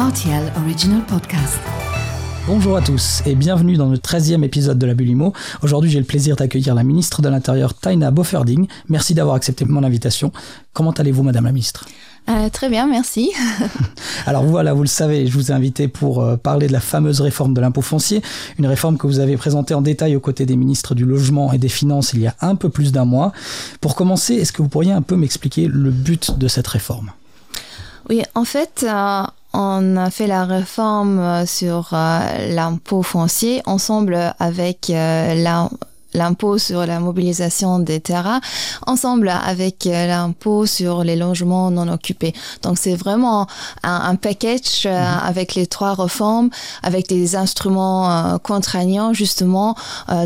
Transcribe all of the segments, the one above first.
RTL Original Podcast. Bonjour à tous et bienvenue dans le 13e épisode de la Bulimo. Aujourd'hui, j'ai le plaisir d'accueillir la ministre de l'Intérieur, Taina Bofferding. Merci d'avoir accepté mon invitation. Comment allez-vous, Madame la ministre? Euh, très bien, merci. Alors voilà, vous le savez, je vous ai invité pour euh, parler de la fameuse réforme de l'impôt foncier, une réforme que vous avez présentée en détail aux côtés des ministres du Logement et des Finances il y a un peu plus d'un mois. Pour commencer, est-ce que vous pourriez un peu m'expliquer le but de cette réforme? Oui, en fait, euh, on a fait la réforme sur l'impôt foncier ensemble avec la l'impôt sur la mobilisation des terrains ensemble avec euh, l'impôt sur les logements non occupés. Donc c'est vraiment un, package euh, mhm. avec les trois réformes, avec des instruments euh, contraignants justement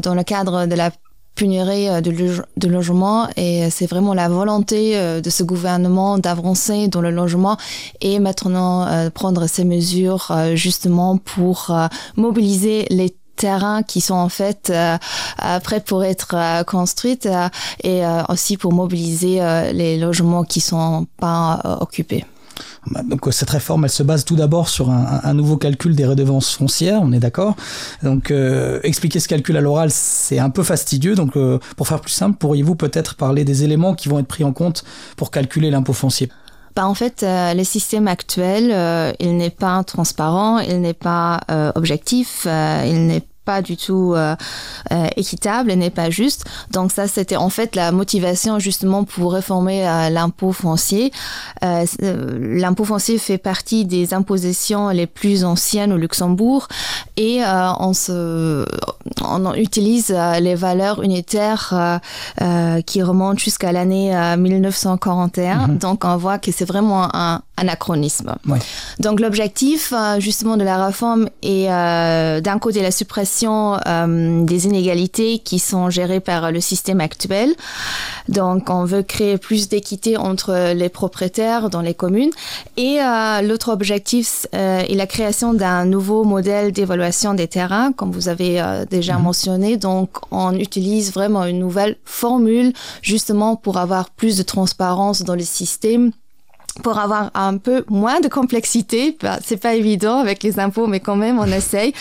dans le cadre de la pénurie de, de logement et c'est vraiment la volonté de ce gouvernement d'avancer dans le logement et maintenant prendre ces mesures justement pour mobiliser les terrains qui sont en fait euh, euh, prêts pour être euh, construites et aussi pour mobiliser les logements qui sont pas occupés. Bah, donc cette réforme, elle se base tout d'abord sur un, nouveau calcul des redevances foncières, on est d'accord. Donc expliquer ce calcul à l'oral, c'est un peu fastidieux. Donc pour faire plus simple, pourriez-vous peut-être parler des éléments qui vont être pris en compte pour calculer l'impôt foncier? Bah, en fait, le système actuel, il n'est pas transparent, il n'est pas objectif, il n'est pas du tout euh, euh, équitable et n'est pas juste. Donc ça, c'était en fait la motivation justement pour réformer euh, l'impôt foncier. l'impôt foncier fait partie des impositions les plus anciennes au Luxembourg et on se, on utilise les valeurs unitaires qui remontent jusqu'à l'année 1941. Mhm. Donc on voit que c'est vraiment un anachronisme. Donc l'objectif justement de la réforme est d'un côté la suppression euh, des inégalités qui sont gérées par le système actuel. Donc, on veut créer plus d'équité entre les propriétaires dans les communes. Et euh, l'autre objectif euh, est la création d'un nouveau modèle d'évaluation des terrains, comme vous avez déjà mhm. mentionné. Donc, on utilise vraiment une nouvelle formule justement pour avoir plus de transparence dans le système pour avoir un peu moins de complexité. Bah, c'est pas évident avec les impôts, mais quand même, on essaye.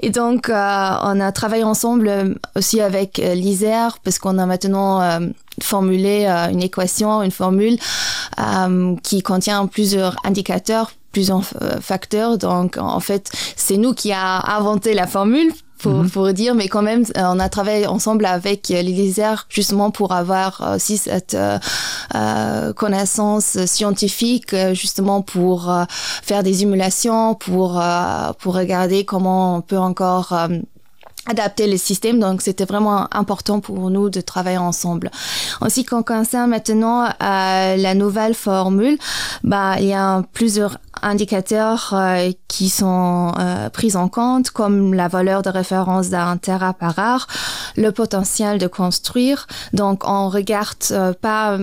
Et donc, euh, on a travaillé ensemble euh, aussi avec euh, l'ISER, parce qu'on a maintenant formulé une équation, une formule qui contient plusieurs indicateurs plusieurs facteurs. Donc, en fait, c'est nous qui a inventé la formule pour, mhm. pour dire, mais quand même, euh, on a travaillé ensemble avec euh, l'Élysère justement pour avoir euh, aussi cette euh, connaissance scientifique, justement pour faire des simulations, pour, pour regarder comment on peut encore adapter le système. Donc, c'était vraiment important pour nous de travailler ensemble. Aussi, quand on concerne maintenant euh, la nouvelle formule, bah, il y a plusieurs indicateurs euh, qui sont euh, pris en compte, comme la valeur de référence d'un terrain par art, le potentiel de construire. Donc, on regarde euh, pas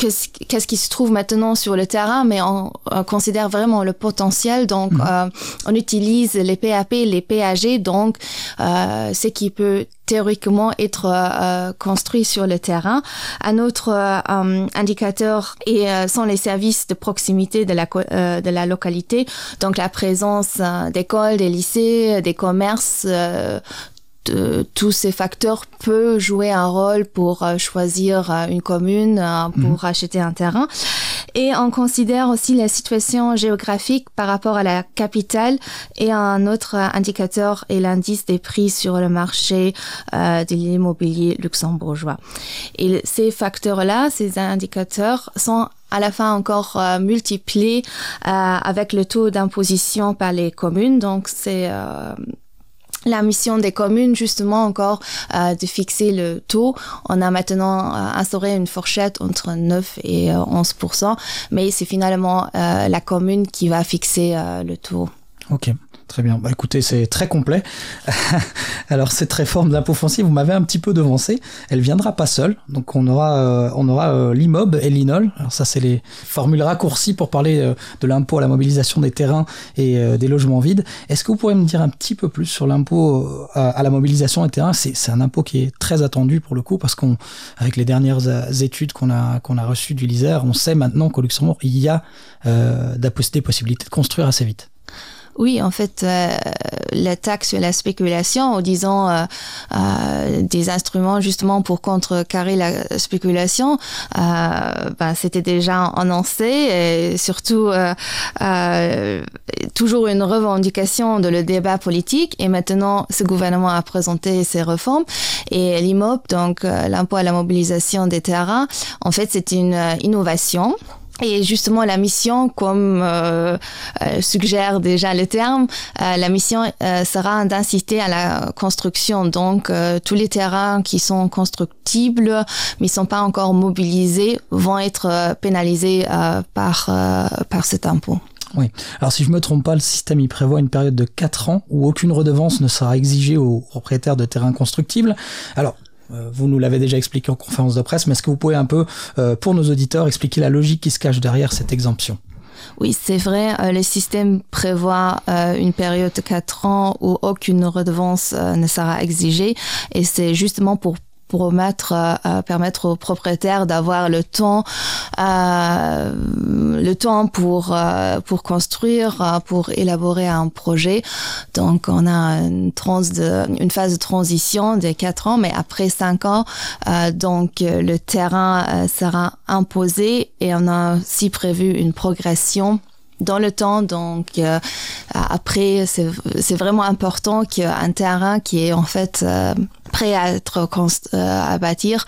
qu'est-ce qui se trouve maintenant sur le terrain, mais on, considère vraiment le potentiel. Donc, mhm. euh, on utilise les PAP, les PAG, donc euh, ce qui peut théoriquement être euh, construit sur le terrain. Un autre euh, indicateur et, sont les services de proximité de la, de la localité, donc la présence d'écoles, des lycées, des commerces, tous ces facteurs peuvent jouer un rôle pour euh, choisir euh, une commune, euh, pour mhm. acheter un terrain. Et on considère aussi la situation géographique par rapport à la capitale et un autre indicateur est l'indice des prix sur le marché de l'immobilier luxembourgeois. Et ces facteurs-là, ces indicateurs sont à la fin encore multipliés avec le taux d'imposition par les communes. Donc c'est la mission des communes, justement, encore euh, de fixer le taux. On a maintenant euh, instauré une fourchette entre 9 et 11% euh, mais c'est finalement la commune qui va fixer le taux. Ok. Très bien. Bah, écoutez, c'est très complet. Alors cette réforme de l'impôt foncier, vous m'avez un petit peu devancé. Elle viendra pas seule. Donc on aura, euh, on aura euh, l'IMOB et l'INOL. Alors ça, c'est les formules raccourcies pour parler euh, de l'impôt à la mobilisation des terrains et des logements vides. Est-ce que vous pourriez me dire un petit peu plus sur l'impôt à, la mobilisation des terrains? C'est un impôt qui est très attendu pour le coup parce qu'on, avec les dernières études qu'on a qu'on a reçues du LISER, on sait maintenant qu'au Luxembourg il y a des possibilités de construire assez vite. Oui, en fait, euh, la taxe sur la spéculation, en disant euh, euh, des instruments justement pour contrecarrer la spéculation, ben, c'était déjà annoncé et surtout toujours une revendication de le débat politique. Et maintenant, ce gouvernement a présenté ses réformes et l'IMOP, donc l'impôt à la mobilisation des terrains, en fait, c'est une innovation et justement, la mission, comme euh, euh, suggère déjà le terme, euh, la mission sera d'inciter à la construction. Donc, tous les terrains qui sont constructibles, mais sont pas encore mobilisés, vont être pénalisés par, par cet impôt. Oui. Alors si je me trompe pas, le système il prévoit une période de 4 ans où aucune redevance ne sera exigée aux propriétaires de terrains constructibles. Alors euh, vous nous l'avez déjà expliqué en conférence de presse, mais est-ce que vous pouvez un peu, euh, pour nos auditeurs, expliquer la logique qui se cache derrière cette exemption? Oui, c'est vrai, euh, le système prévoit une période de 4 ans où aucune redevance ne sera exigée. Et c'est justement pour pour mettre, euh, permettre aux propriétaires d'avoir le temps, euh, le temps pour euh, pour construire, pour élaborer un projet. Donc on a une, trans de, une phase de transition de quatre ans, mais après cinq ans, donc le terrain sera imposé et on a aussi prévu une progression dans le temps. Donc euh, après, c'est vraiment important qu'un terrain qui est en fait euh, prêt à être euh, à bâtir,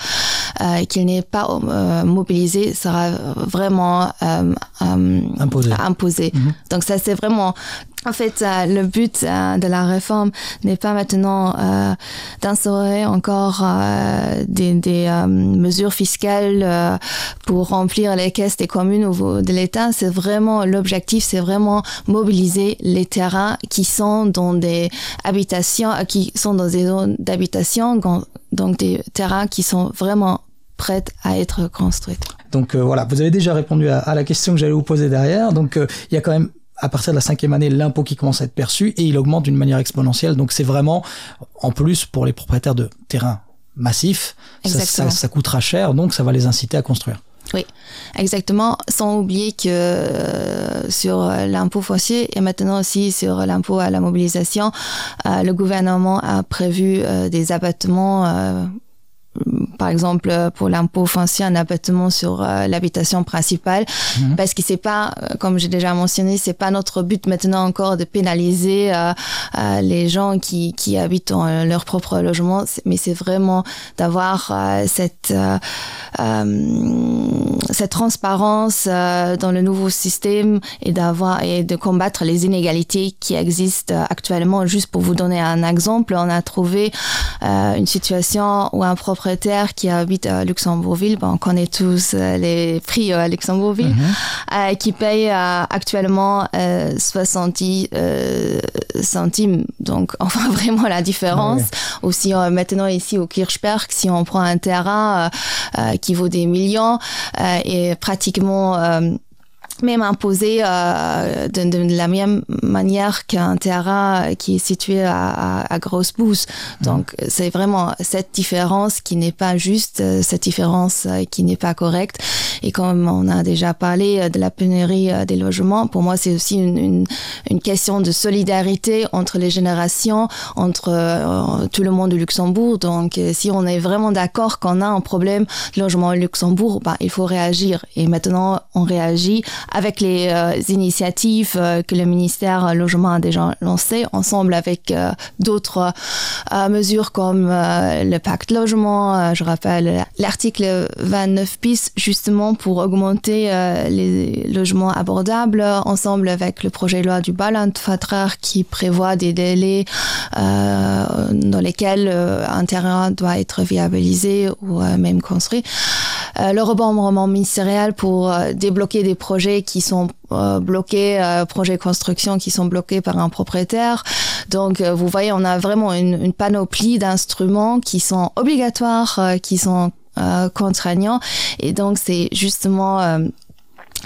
qu'il n'est pas mobilisé, sera vraiment imposé. imposé. Mhm. Donc ça, c'est vraiment en fait, euh, le but euh, de la réforme n'est pas maintenant euh, d'instaurer encore euh, des, des mesures fiscales pour remplir les caisses des communes ou de l'État. C'est vraiment l'objectif, c'est vraiment mobiliser les terrains qui sont dans des habitations, qui sont dans des zones d'habitation, donc des terrains qui sont vraiment prêts à être construits. Donc voilà, vous avez déjà répondu à, à la question que j'allais vous poser derrière. Donc il y a quand même à partir de la cinquième année, l'impôt qui commence à être perçu et il augmente d'une manière exponentielle. Donc c'est vraiment, en plus, pour les propriétaires de terrains massifs, ça, ça, coûtera cher, donc ça va les inciter à construire. Oui, exactement. Sans oublier que euh, sur l'impôt foncier et maintenant aussi sur l'impôt à la mobilisation, euh, le gouvernement a prévu euh, des abattements par exemple pour l'impôt foncier un abattement sur euh, l'habitation principale. Mhm. parce que c'est pas euh, comme j'ai déjà mentionné c'est pas notre but maintenant encore de pénaliser euh, les gens qui, qui habitent dans leur propre logement. Mais c'est vraiment d'avoir cette cette transparence dans le nouveau système et d'avoir et de combattre les inégalités qui existent actuellement. Juste pour vous donner un exemple on a trouvé une situation où un propre qui habite à Luxembourgville, ben, on connaît tous euh, les prix euh, à Luxembourgville, mhm. euh, qui paye actuellement 70 centimes. Donc, enfin, vraiment la différence. Aussi, maintenant, ici au Kirchberg, si on prend un terrain qui vaut des millions et pratiquement même imposé euh, de, de, la même manière qu'un terrain qui est situé à, à, Grosse Bouse. Mmh. Donc c'est vraiment cette différence qui n'est pas juste, euh, cette différence euh, qui n'est pas correcte. Et comme on a déjà parlé euh, de la pénurie des logements, pour moi c'est aussi une, une, une, question de solidarité entre les générations, entre euh, tout le monde du Luxembourg. Donc si on est vraiment d'accord qu'on a un problème de logement au Luxembourg, bah, il faut réagir. Et maintenant on réagit avec les euh, initiatives euh, que le ministère Logement a déjà lancées, ensemble avec euh, d'autres mesures comme le pacte logement, je rappelle l'article 29 bis, justement pour augmenter les logements abordables, ensemble avec le projet de loi du Ballandvertrag qui prévoit des délais dans lesquels un terrain doit être viabilisé ou même construit. Le remembrement ministériel pour débloquer des projets qui sont bloqués, projets construction qui sont bloqués par un propriétaire. Donc, vous voyez, on a vraiment une, une panoplie d'instruments qui sont obligatoires, qui sont contraignants. Et donc, c'est justement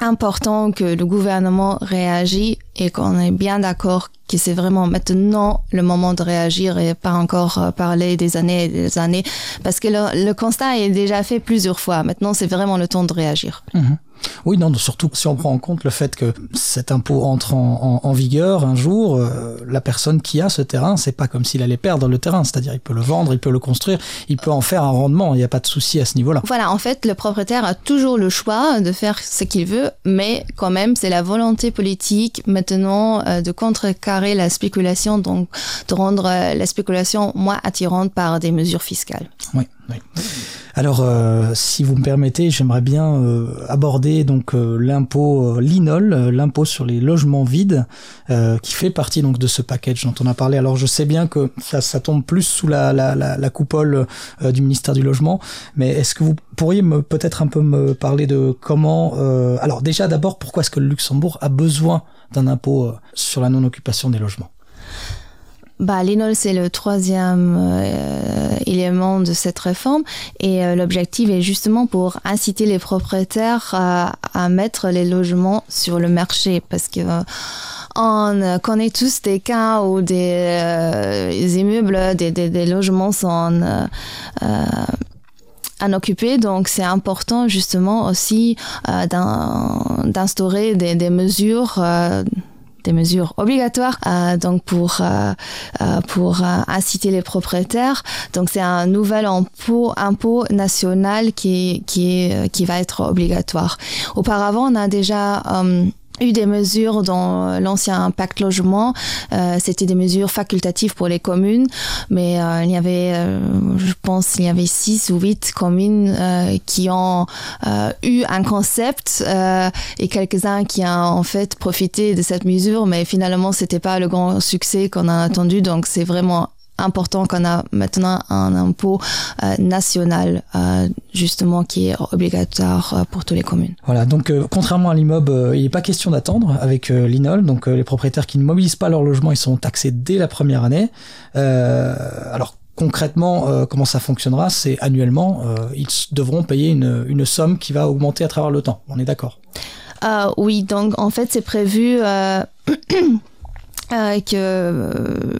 important que le gouvernement réagisse et qu'on est bien d'accord que c'est vraiment maintenant le moment de réagir et pas encore euh, parler des années et des années parce que le, constat est déjà fait plusieurs fois. Maintenant, c'est vraiment le temps de réagir. Mhm. Oui, non, surtout si on prend en compte le fait que cet impôt entre en, vigueur un jour, euh, la personne qui a ce terrain, c'est pas comme s'il allait perdre le terrain, c'est-à-dire il peut le vendre, il peut le construire, il peut en faire un rendement, il n'y a pas de souci à ce niveau-là. Voilà, en fait, le propriétaire a toujours le choix de faire ce qu'il veut, mais quand même, c'est la volonté politique maintenant euh, de contrecarrer la spéculation, donc de rendre euh, la spéculation moins attirante par des mesures fiscales. Oui, Alors, euh, si vous me permettez, j'aimerais bien euh, aborder donc euh, l'impôt linol, l'impôt sur les logements vides, qui fait partie donc de ce package dont on a parlé. Alors, je sais bien que ça, tombe plus sous la, la coupole du ministère du logement, mais est-ce que vous pourriez me peut-être un peu me parler de comment Alors, déjà, d'abord, pourquoi est-ce que le Luxembourg a besoin d'un impôt sur la non-occupation des logements? Bah, L'INOL, c'est le troisième euh, élément de cette réforme. Et euh, l'objectif est justement pour inciter les propriétaires à, à, mettre les logements sur le marché. Parce que euh, on connaît tous des cas où des, immeubles, des, des, des, logements sont inoccupés, donc c'est important justement aussi d'instaurer des, mesures des mesures obligatoires euh, donc pour euh, euh, pour inciter les propriétaires. Donc c'est un nouvel impôt impôt national qui qui qui va être obligatoire. Auparavant, on a déjà eu des mesures dans l'ancien pacte logement. Euh, C'était des mesures facultatives pour les communes, mais euh, il y avait, euh, je pense, il y avait six ou huit communes euh, qui ont euh, eu un concept et quelques-uns qui ont en fait profité de cette mesure, mais finalement, c'était pas le grand succès qu'on a attendu. Donc, c'est vraiment important qu'on a maintenant un impôt euh, national euh, justement qui est obligatoire euh, pour toutes les communes. Voilà, donc contrairement à l'immeuble, il n'est pas question d'attendre avec l'INOL. Donc les propriétaires qui ne mobilisent pas leur logement, ils sont taxés dès la première année. alors concrètement, comment ça fonctionnera C'est annuellement, ils devront payer une, une, somme qui va augmenter à travers le temps. On est d'accord? Oui, donc en fait c'est prévu. Euh, que euh,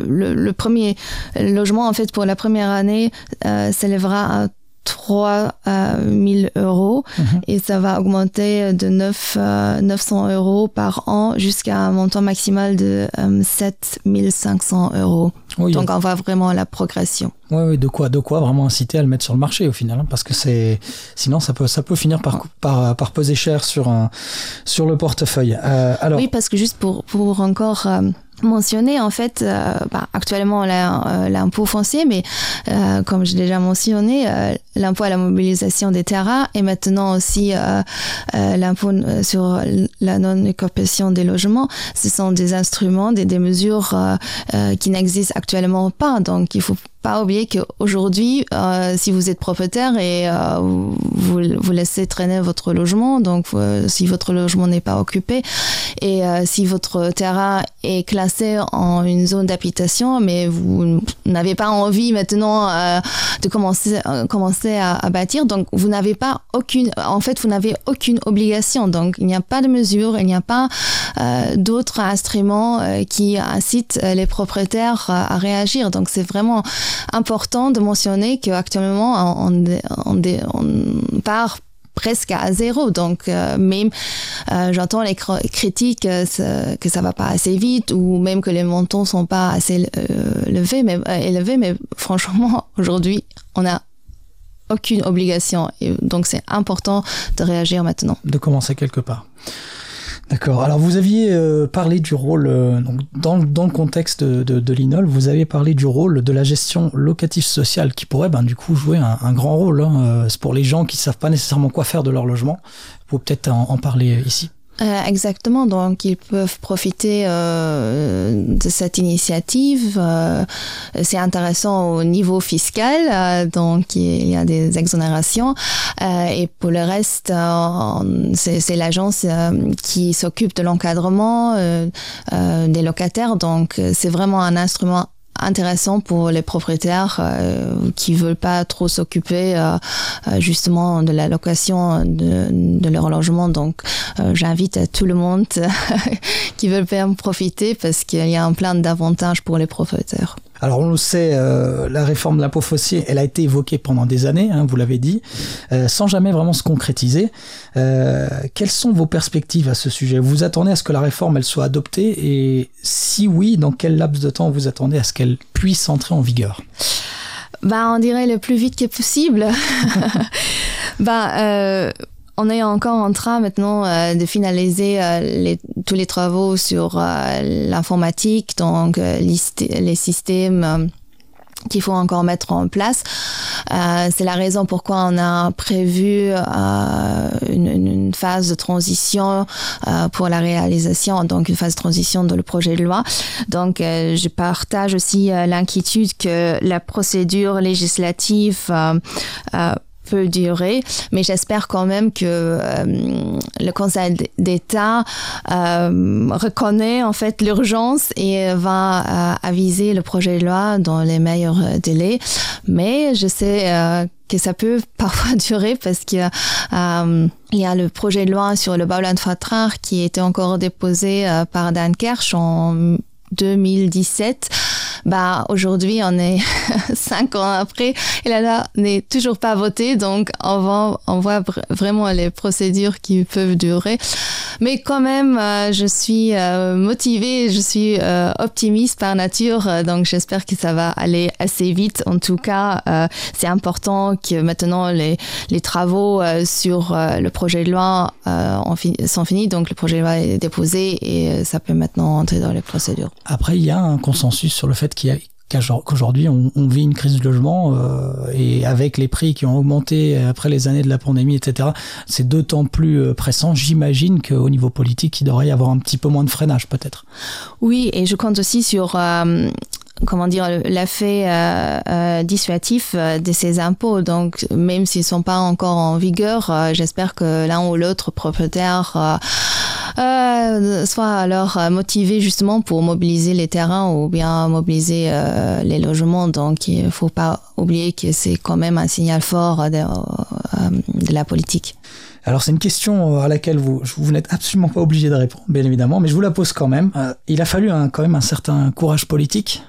le, le, premier logement en fait pour la première année euh, s'élèvera à 3 000 euros mhm. et ça va augmenter de 9, 900 euros par an jusqu'à un montant maximal de 7 500 euros. Donc on voit vraiment la progression. Oui, oui, de quoi, de quoi vraiment inciter à le mettre sur le marché au final, hein, parce que c'est, sinon ça peut, ça peut finir par, par, par peser cher sur un, sur le portefeuille. alors. Oui, parce que juste pour, pour encore mentionné en fait euh, bah, actuellement euh, l'impôt foncier mais euh, comme j'ai déjà mentionné l'impôt à la mobilisation des terrains et maintenant aussi l'impôt sur la non-occupation des logements. Ce sont des instruments des, des mesures qui n'existent actuellement pas. Donc il faut pas oublier qu'aujourd'hui, euh, si vous êtes propriétaire et euh, vous, vous laissez traîner votre logement, donc euh, si votre logement n'est pas occupé et euh, si votre terrain est classé en une zone d'habitation, mais vous n'avez pas envie maintenant euh, de commencer, commencer à, bâtir, donc vous n'avez pas aucune, en fait, vous n'avez aucune obligation. Donc il n'y a pas de mesure, il n'y a pas d'autres instruments qui incitent les propriétaires à réagir. Donc c'est vraiment important de mentionner qu'actuellement, on, on, part presque à zéro. Donc, euh, même, euh, j'entends les critiques euh, que ça va pas assez vite ou même que les montants sont pas assez mais, élevés, mais franchement, aujourd'hui, on a aucune obligation. Et donc, c'est important de réagir maintenant. De commencer quelque part. D'accord. Alors vous aviez euh, parlé du rôle, euh, donc dans, dans, le contexte de, de, l'INOL, vous avez parlé du rôle de la gestion locative sociale qui pourrait ben, du coup jouer un, grand rôle. Hein. Euh, c'est pour les gens qui savent pas nécessairement quoi faire de leur logement. Vous pouvez peut-être en, parler ici. Euh, exactement, donc ils peuvent profiter euh, de cette initiative. Euh, c'est intéressant au niveau fiscal, euh, donc il y a des exonérations. Euh, et pour le reste, c'est l'agence qui s'occupe de l'encadrement des locataires, donc c'est vraiment un instrument intéressant pour les propriétaires euh, qui veulent pas trop s'occuper euh, euh, justement de la location de, de leur logement. Donc, euh, j'invite tout le monde qui veulent bien profiter parce qu'il y a un plein d'avantages pour les propriétaires. Alors on le sait, euh, la réforme de l'impôt foncier, elle a été évoquée pendant des années, hein, vous l'avez dit, euh, sans jamais vraiment se concrétiser. Euh, quelles sont vos perspectives à ce sujet? Vous attendez à ce que la réforme elle soit adoptée? Et si oui, dans quel laps de temps vous attendez à ce qu'elle puisse entrer en vigueur? Bah, on dirait le plus vite que possible. bah, on est encore en train maintenant de finaliser les, tous les travaux sur euh, l'informatique, donc euh, les systèmes euh, qu'il faut encore mettre en place. C'est la raison pourquoi on a prévu une, phase de transition pour la réalisation, donc une phase de transition dans le projet de loi. Donc, je partage aussi l'inquiétude que la procédure législative peut durer, mais j'espère quand même que euh, le Conseil d'État euh, reconnaît en fait l'urgence et va euh, aviser le projet de loi dans les meilleurs délais. Mais je sais que ça peut parfois durer parce que il y a le projet de loi sur le Bauland Vertrag qui était encore déposé par Dan Kersch en 2017 bah aujourd'hui on est cinq ans après et là là n'est toujours pas voté donc on voit vraiment les procédures qui peuvent durer. Mais quand même euh, je suis euh, motivée je suis euh, optimiste par nature donc j'espère que ça va aller assez vite. En tout cas euh, c'est important que maintenant les, les travaux euh, sur euh, le projet de loi euh, sont finis. Donc le projet de loi est déposé et euh, ça peut maintenant entrer dans les procédures. Après il y a un consensus sur le fait qu'il y a qu'aujourd'hui on, vit une crise du logement euh, et avec les prix qui ont augmenté après les années de la pandémie etc c'est d'autant plus euh, pressant j'imagine qu'au niveau politique il devrait y avoir un petit peu moins de freinage peut-être. Oui et je compte aussi sur euh, comment dire l'effet euh, dissuatif de ces impôts. Donc même s'ils sont pas encore en vigueur j'espère que l'un ou l'autre propriétaire euh, euh, soit alors euh, motivé justement pour mobiliser les terrains ou bien mobiliser euh, les logements donc il faut pas oublier que c'est quand même un signal fort de, euh, de la politique alors c'est une question à laquelle vous, vous n'êtes absolument pas obligé de répondre bien évidemment mais je vous la pose quand même euh, il a fallu un, quand même un certain courage politique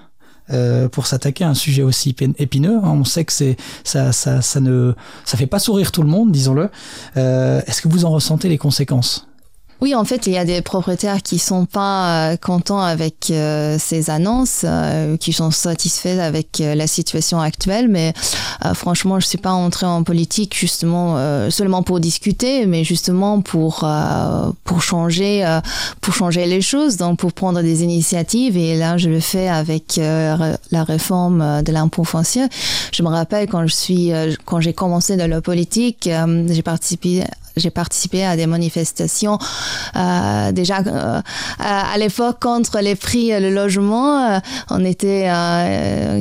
euh, pour s'attaquer à un sujet aussi épineux. On sait que c'est ça, ça, ça ne ça fait pas sourire tout le monde, disons-le. Euh, Est-ce que vous en ressentez les conséquences? Oui, en fait, il y a des propriétaires qui sont pas euh, contents avec euh, ces annonces, euh, qui sont satisfaits avec euh, la situation actuelle, mais euh, franchement, je suis pas entrée en politique justement euh, seulement pour discuter, mais justement pour pour changer pour changer les choses, donc pour prendre des initiatives. Et là, je le fais avec la réforme de l'impôt foncier. Je me rappelle quand je suis quand j'ai commencé dans la politique, j'ai participé j'ai participé à des manifestations euh, déjà euh, à l'époque contre les prix le logement euh, on était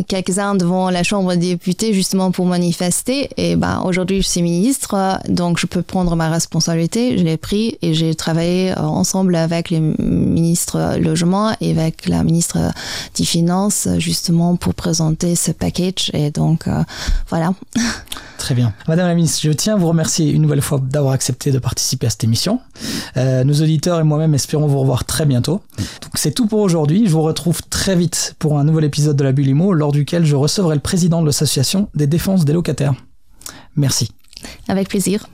quelques-uns devant la chambre des députés justement pour manifester. Et ben aujourd'hui je suis ministre donc je peux prendre ma responsabilité. Je l'ai pris et j'ai travaillé ensemble avec les ministres logement et avec la ministre des finances justement pour présenter ce package. Et donc voilà. Très bien. Madame la ministre, je tiens à vous remercier une nouvelle fois d'avoir de participer à cette émission. Euh, nos auditeurs et moi-même espérons vous revoir très bientôt. Donc c'est tout pour aujourd'hui. Je vous retrouve très vite pour un nouvel épisode de la Bulimo, lors duquel je recevrai le président de l'association des défenses des locataires. Merci. avec plaisir.